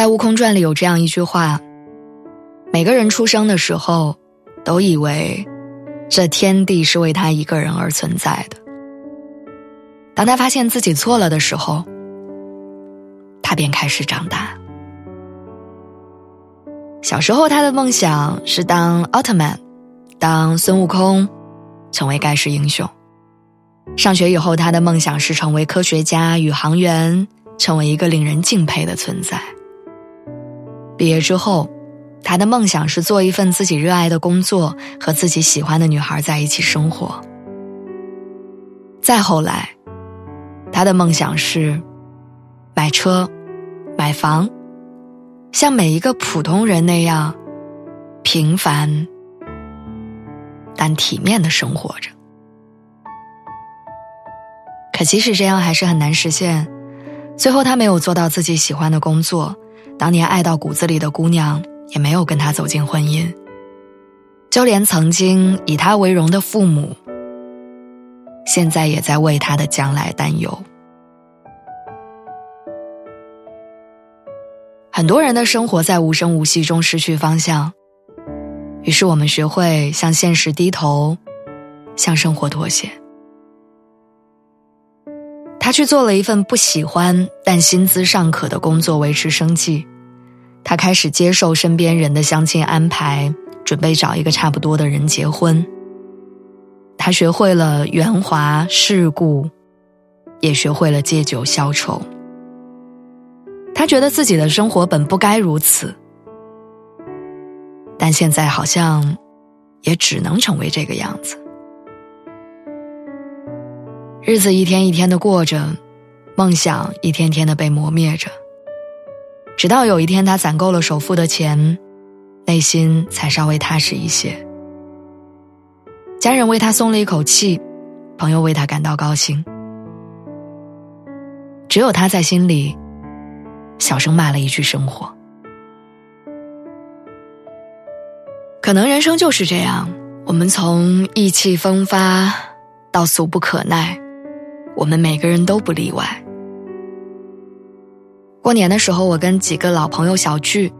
在《悟空传》里有这样一句话：每个人出生的时候，都以为这天地是为他一个人而存在的。当他发现自己错了的时候，他便开始长大。小时候，他的梦想是当奥特曼，当孙悟空，成为盖世英雄。上学以后，他的梦想是成为科学家、宇航员，成为一个令人敬佩的存在。毕业之后，他的梦想是做一份自己热爱的工作，和自己喜欢的女孩在一起生活。再后来，他的梦想是买车、买房，像每一个普通人那样平凡但体面的生活着。可即使这样，还是很难实现。最后，他没有做到自己喜欢的工作。当年爱到骨子里的姑娘也没有跟他走进婚姻，就连曾经以他为荣的父母，现在也在为他的将来担忧。很多人的生活在无声无息中失去方向，于是我们学会向现实低头，向生活妥协。他去做了一份不喜欢但薪资尚可的工作维持生计，他开始接受身边人的相亲安排，准备找一个差不多的人结婚。他学会了圆滑世故，也学会了借酒消愁。他觉得自己的生活本不该如此，但现在好像也只能成为这个样子。日子一天一天的过着，梦想一天天的被磨灭着。直到有一天，他攒够了首付的钱，内心才稍微踏实一些。家人为他松了一口气，朋友为他感到高兴。只有他在心里小声骂了一句“生活”。可能人生就是这样，我们从意气风发到俗不可耐。我们每个人都不例外。过年的时候，我跟几个老朋友小聚，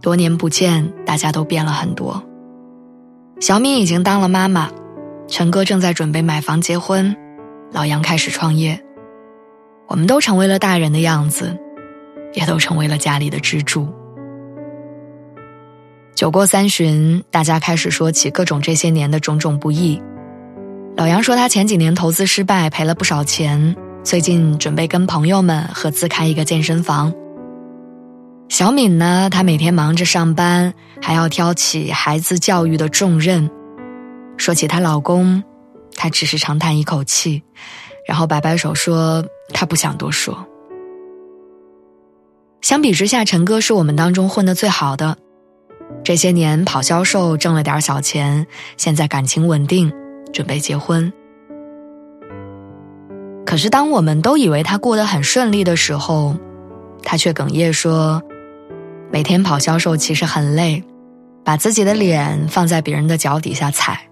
多年不见，大家都变了很多。小敏已经当了妈妈，陈哥正在准备买房结婚，老杨开始创业。我们都成为了大人的样子，也都成为了家里的支柱。酒过三巡，大家开始说起各种这些年的种种不易。老杨说，他前几年投资失败，赔了不少钱，最近准备跟朋友们合资开一个健身房。小敏呢，她每天忙着上班，还要挑起孩子教育的重任。说起她老公，她只是长叹一口气，然后摆摆手说：“她不想多说。”相比之下，陈哥是我们当中混得最好的，这些年跑销售挣了点小钱，现在感情稳定。准备结婚，可是当我们都以为他过得很顺利的时候，他却哽咽说：“每天跑销售其实很累，把自己的脸放在别人的脚底下踩。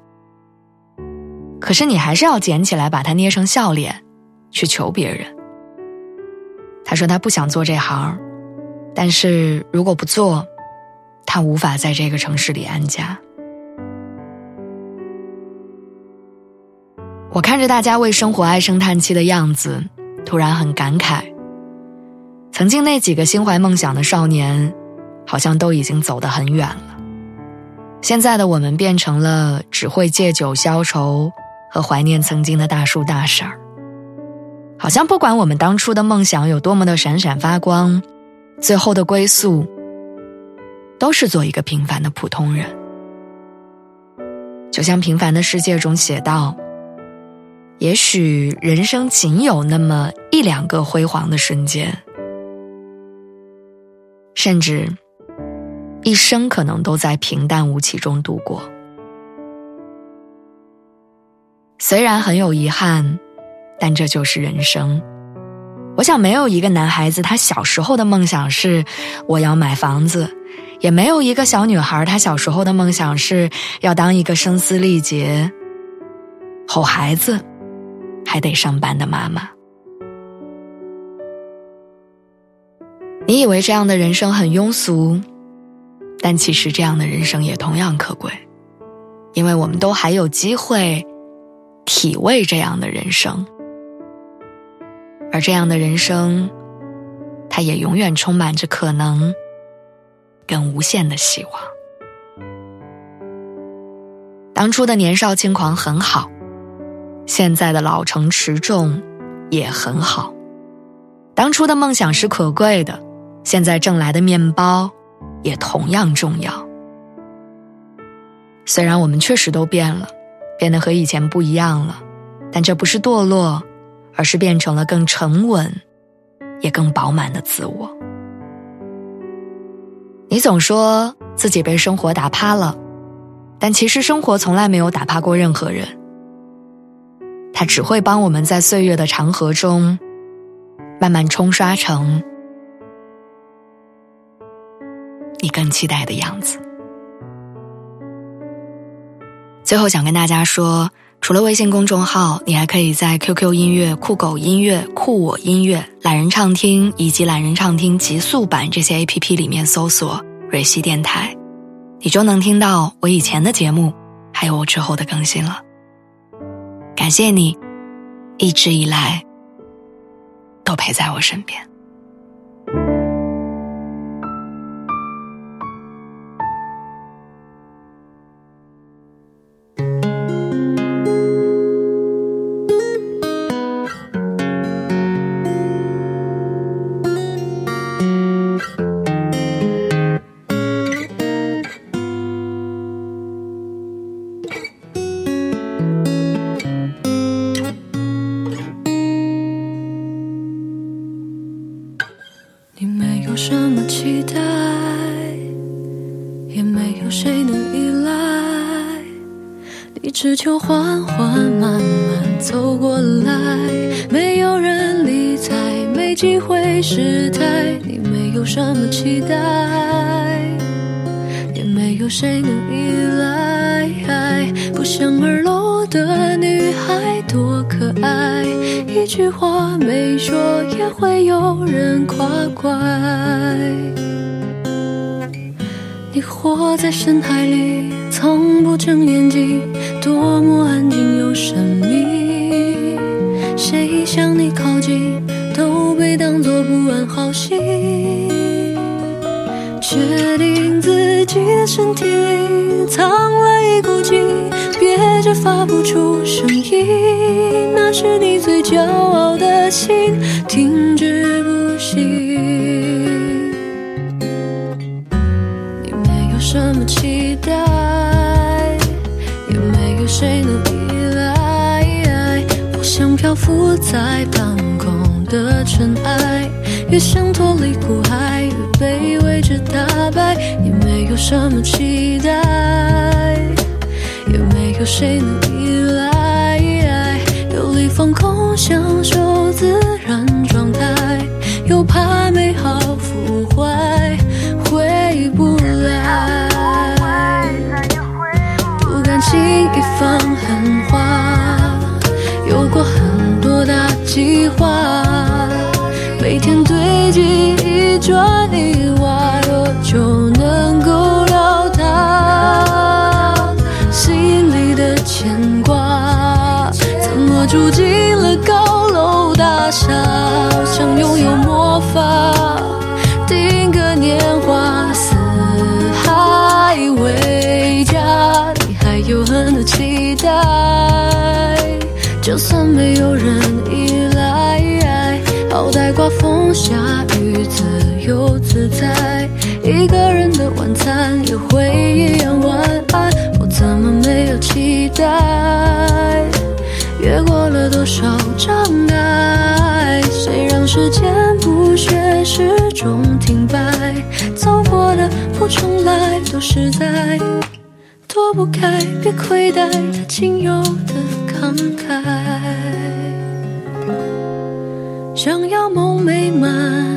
可是你还是要捡起来，把它捏成笑脸，去求别人。”他说他不想做这行，但是如果不做，他无法在这个城市里安家。我看着大家为生活唉声叹气的样子，突然很感慨。曾经那几个心怀梦想的少年，好像都已经走得很远了。现在的我们变成了只会借酒消愁和怀念曾经的大叔大婶儿。好像不管我们当初的梦想有多么的闪闪发光，最后的归宿都是做一个平凡的普通人。就像《平凡的世界》中写道。也许人生仅有那么一两个辉煌的瞬间，甚至一生可能都在平淡无奇中度过。虽然很有遗憾，但这就是人生。我想，没有一个男孩子他小时候的梦想是我要买房子，也没有一个小女孩她小时候的梦想是要当一个声嘶力竭、吼孩子还得上班的妈妈。你以为这样的人生很庸俗，但其实这样的人生也同样可贵，因为我们都还有机会。体味这样的人生，而这样的人生，它也永远充满着可能，跟无限的希望。当初的年少轻狂很好，现在的老成持重也很好。当初的梦想是可贵的，现在挣来的面包也同样重要。虽然我们确实都变了。变得和以前不一样了，但这不是堕落，而是变成了更沉稳，也更饱满的自我。你总说自己被生活打趴了，但其实生活从来没有打趴过任何人。它只会帮我们在岁月的长河中，慢慢冲刷成你更期待的样子。最后想跟大家说，除了微信公众号，你还可以在 QQ 音乐、酷狗音乐、酷我音乐、懒人畅听以及懒人畅听极速版这些 APP 里面搜索“蕊希电台”，你就能听到我以前的节目，还有我之后的更新了。感谢你，一直以来都陪在我身边。你没有什么期待，也没有谁能依赖。你只求缓缓慢慢走过来，没有人理睬，没机会失态。你没有什么期待，也没有谁能依赖。不想而落我的女孩多可爱。一句话没说，也会有人夸怪。你活在深海里，从不睁眼睛，多么安静发不出声音。那是你最骄傲的心，停止不行。你没有什么期待，也没有谁能依赖。我像漂浮在半空的尘埃，越想脱离苦海，越卑微着大败。你没有什么期待，有谁能依赖。放空，享受自然状态，又怕美好腐坏，回不来。不敢轻易放狠话，有过很多大计划，每天堆积一砖一好像拥有魔法，定格年华，四海为家。你还有很多期待，就算没有人依赖，好歹刮风下雨自由自在。一个人的晚餐也会一样晚安，我怎么没有期待？越过了多少障碍？时间不学始终停摆？走过的不重来，都实在躲不开，别亏待他仅有的慷慨。想要梦美满。